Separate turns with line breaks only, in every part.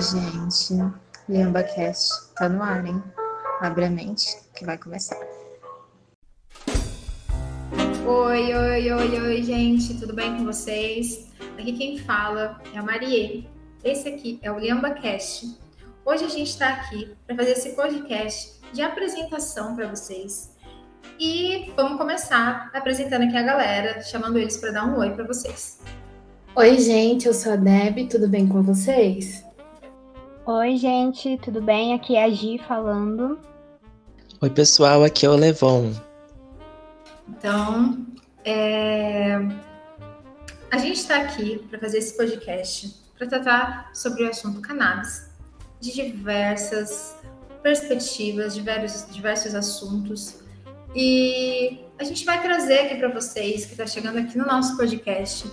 Oi, gente. LambaCast tá no ar, hein? Abre a mente que vai começar.
Oi, oi, oi, oi, gente. Tudo bem com vocês? Aqui quem fala é a Marie. Esse aqui é o LambaCast. Hoje a gente está aqui para fazer esse podcast de apresentação para vocês. E vamos começar apresentando aqui a galera, chamando eles para dar um oi para vocês.
Oi, gente, eu sou a Deb, tudo bem com vocês?
Oi, gente, tudo bem? Aqui é a Gi falando.
Oi, pessoal, aqui é o Levon.
Então, é... a gente está aqui para fazer esse podcast para tratar sobre o assunto cannabis, de diversas perspectivas, diversos, diversos assuntos. E a gente vai trazer aqui para vocês, que está chegando aqui no nosso podcast,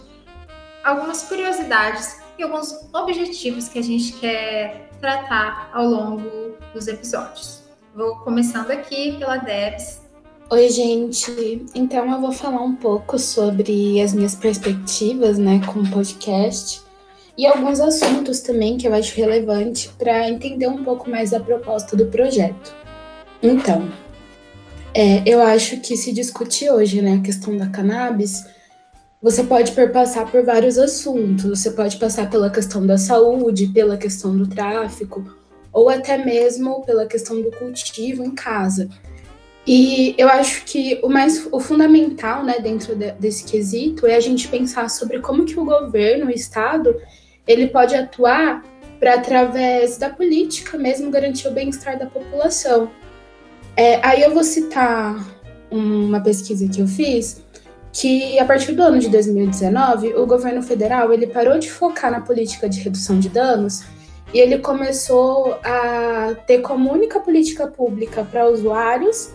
algumas curiosidades e alguns objetivos que a gente quer tratar ao longo dos episódios. Vou começando aqui pela Debs.
Oi, gente. Então eu vou falar um pouco sobre as minhas perspectivas, né, com o podcast e alguns assuntos também que eu acho relevante para entender um pouco mais a proposta do projeto. Então, é, eu acho que se discute hoje, né, a questão da cannabis você pode perpassar por vários assuntos. Você pode passar pela questão da saúde, pela questão do tráfico, ou até mesmo pela questão do cultivo em casa. E eu acho que o mais o fundamental, né, dentro de, desse quesito é a gente pensar sobre como que o governo, o estado, ele pode atuar para através da política mesmo garantir o bem-estar da população. É, aí eu vou citar uma pesquisa que eu fiz que a partir do ano de 2019, o governo federal ele parou de focar na política de redução de danos e ele começou a ter como única política pública para usuários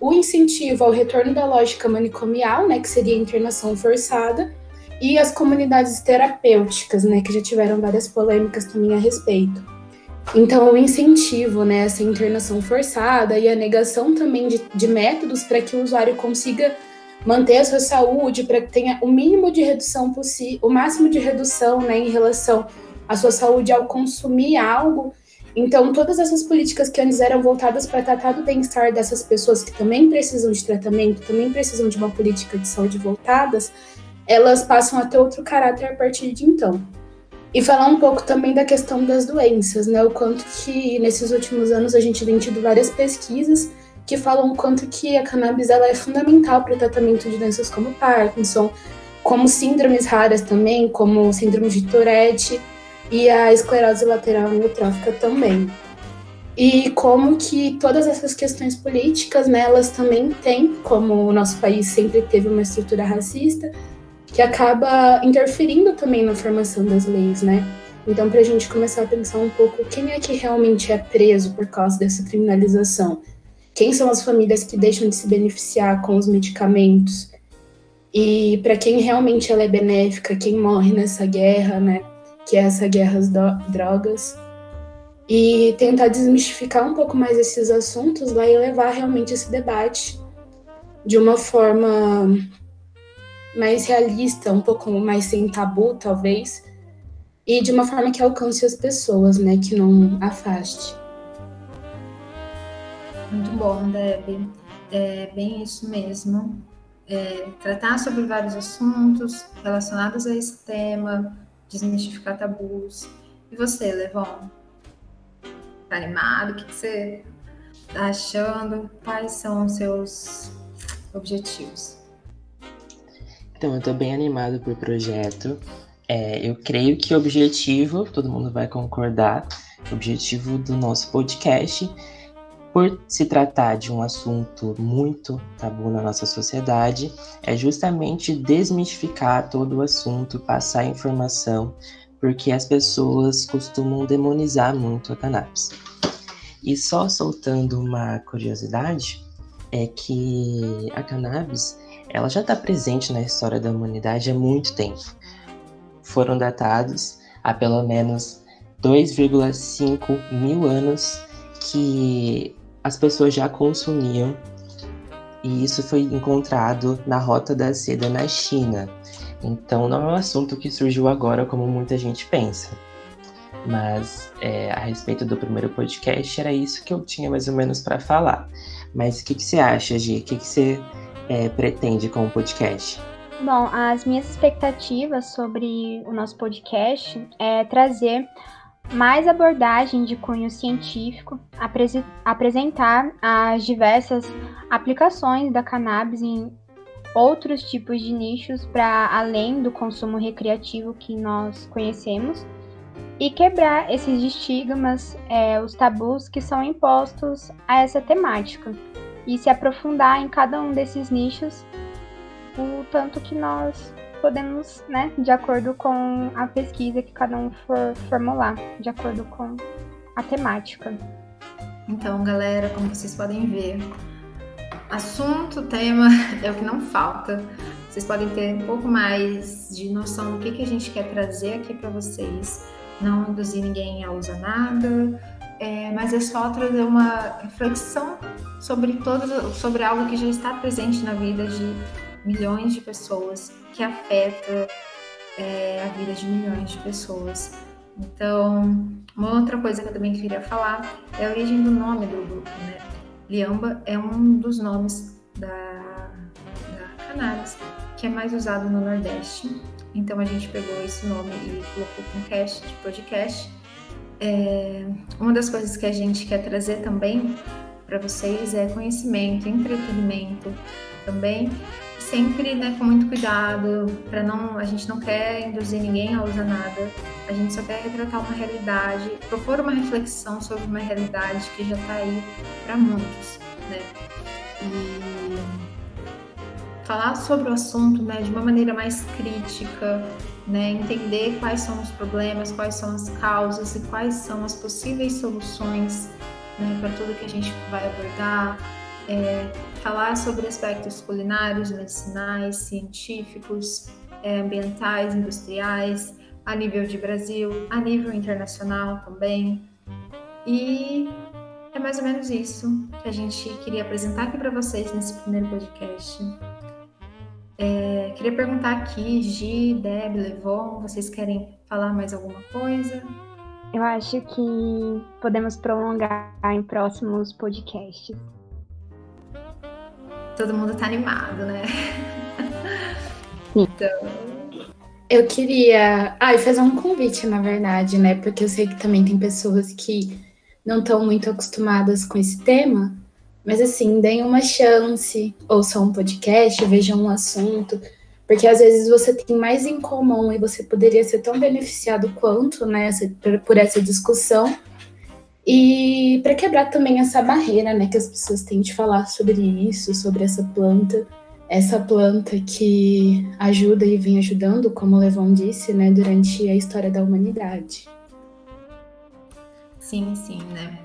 o incentivo ao retorno da lógica manicomial, né, que seria a internação forçada, e as comunidades terapêuticas, né, que já tiveram várias polêmicas também a respeito. Então, o incentivo, né, essa internação forçada e a negação também de, de métodos para que o usuário consiga manter a sua saúde, para que tenha o mínimo de redução possível, o máximo de redução né, em relação à sua saúde ao consumir algo. Então, todas essas políticas que antes eram voltadas para tratar do bem-estar dessas pessoas que também precisam de tratamento, também precisam de uma política de saúde voltadas, elas passam a ter outro caráter a partir de então. E falar um pouco também da questão das doenças, né? O quanto que nesses últimos anos a gente tem tido várias pesquisas que falam o quanto que a cannabis ela é fundamental para o tratamento de doenças como Parkinson, como síndromes raras também, como síndrome de Tourette e a esclerose lateral amiotrófica também. E como que todas essas questões políticas, né, elas também têm, como o nosso país sempre teve uma estrutura racista, que acaba interferindo também na formação das leis, né? Então, para a gente começar a pensar um pouco quem é que realmente é preso por causa dessa criminalização, quem são as famílias que deixam de se beneficiar com os medicamentos e para quem realmente ela é benéfica, quem morre nessa guerra, né? Que é essa guerra às drogas. E tentar desmistificar um pouco mais esses assuntos vai levar realmente esse debate de uma forma mais realista, um pouco mais sem tabu, talvez, e de uma forma que alcance as pessoas, né? Que não afaste.
Muito bom, Deb. É bem isso mesmo. É, tratar sobre vários assuntos relacionados a esse tema, desmistificar tabus. E você, Levon? Tá animado? O que, você tá achando? Quais são os seus objetivos?
Então, eu tô bem animado pro projeto. É, eu creio que o objetivo, todo mundo vai concordar, o objetivo do nosso podcast por se tratar de um assunto muito tabu na nossa sociedade, é justamente desmistificar todo o assunto, passar informação, porque as pessoas costumam demonizar muito a cannabis. E só soltando uma curiosidade, é que a cannabis ela já está presente na história da humanidade há muito tempo. Foram datados há pelo menos 2,5 mil anos que as pessoas já consumiam e isso foi encontrado na Rota da Seda na China. Então não é um assunto que surgiu agora como muita gente pensa. Mas é, a respeito do primeiro podcast, era isso que eu tinha mais ou menos para falar. Mas o que, que você acha, Gi? O que, que você é, pretende com o podcast?
Bom, as minhas expectativas sobre o nosso podcast é trazer mais abordagem de cunho científico, apres apresentar as diversas aplicações da cannabis em outros tipos de nichos para além do consumo recreativo que nós conhecemos e quebrar esses estigmas, é, os tabus que são impostos a essa temática e se aprofundar em cada um desses nichos o tanto que nós podemos, né, de acordo com a pesquisa que cada um for formular, de acordo com a temática.
Então, galera, como vocês podem ver, assunto, tema é o que não falta. Vocês podem ter um pouco mais de noção do que, que a gente quer trazer aqui para vocês. Não induzir ninguém a usar nada, é, mas é só trazer uma reflexão sobre todo, sobre algo que já está presente na vida de milhões de pessoas, que afeta é, a vida de milhões de pessoas. Então, uma outra coisa que eu também queria falar é a origem do nome do grupo, né? Liamba é um dos nomes da, da cannabis que é mais usado no Nordeste. Então a gente pegou esse nome e colocou com cast de podcast. É, uma das coisas que a gente quer trazer também para vocês é conhecimento, entretenimento também sempre né, com muito cuidado, para não, a gente não quer induzir ninguém a usar nada, a gente só quer retratar uma realidade, propor uma reflexão sobre uma realidade que já está aí para muitos, né? E falar sobre o assunto, né, de uma maneira mais crítica, né, entender quais são os problemas, quais são as causas e quais são as possíveis soluções né, para tudo que a gente vai abordar é, falar sobre aspectos culinários, medicinais, científicos, é, ambientais, industriais, a nível de Brasil, a nível internacional também. E é mais ou menos isso que a gente queria apresentar aqui para vocês nesse primeiro podcast. É, queria perguntar aqui, Gi, Deb, Levon, vocês querem falar mais alguma coisa?
Eu acho que podemos prolongar em próximos podcasts
todo mundo tá animado, né? Então.
Eu queria. Ah, e fazer um convite, na verdade, né? Porque eu sei que também tem pessoas que não estão muito acostumadas com esse tema. Mas assim, deem uma chance, ouçam um podcast, vejam um assunto, porque às vezes você tem mais em comum e você poderia ser tão beneficiado quanto, né, por essa discussão. E para quebrar também essa barreira, né, que as pessoas têm de falar sobre isso, sobre essa planta, essa planta que ajuda e vem ajudando, como Levon disse, né, durante a história da humanidade.
Sim, sim, né?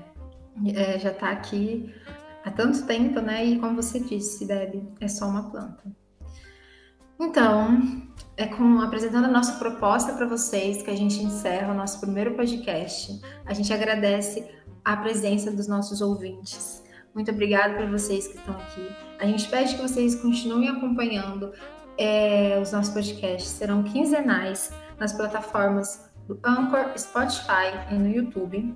É, já está aqui há tanto tempo, né? E como você disse, Deb, é só uma planta. Então, é com apresentando a nossa proposta para vocês que a gente encerra o nosso primeiro podcast. A gente agradece a presença dos nossos ouvintes. Muito obrigada por vocês que estão aqui. A gente pede que vocês continuem acompanhando é, os nossos podcasts. Serão quinzenais nas plataformas do Anchor, Spotify e no YouTube.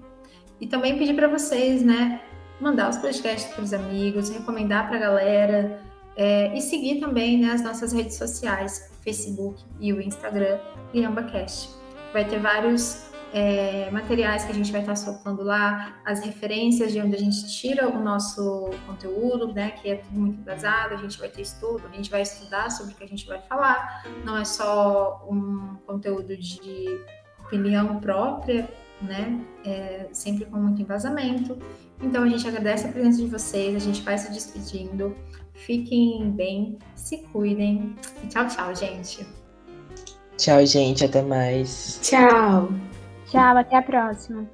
E também pedir para vocês, né, mandar os podcasts para os amigos, recomendar para a galera é, e seguir também né, as nossas redes sociais, Facebook e o Instagram, LiambaCast. Vai ter vários é, materiais que a gente vai estar soltando lá, as referências de onde a gente tira o nosso conteúdo, né, que é tudo muito embasado, a gente vai ter estudo, a gente vai estudar sobre o que a gente vai falar, não é só um conteúdo de opinião própria, né, é, sempre com muito embasamento. Então a gente agradece a presença de vocês, a gente vai se despedindo. Fiquem bem, se cuidem e tchau, tchau, gente.
Tchau, gente, até mais.
Tchau.
Tchau, até a próxima.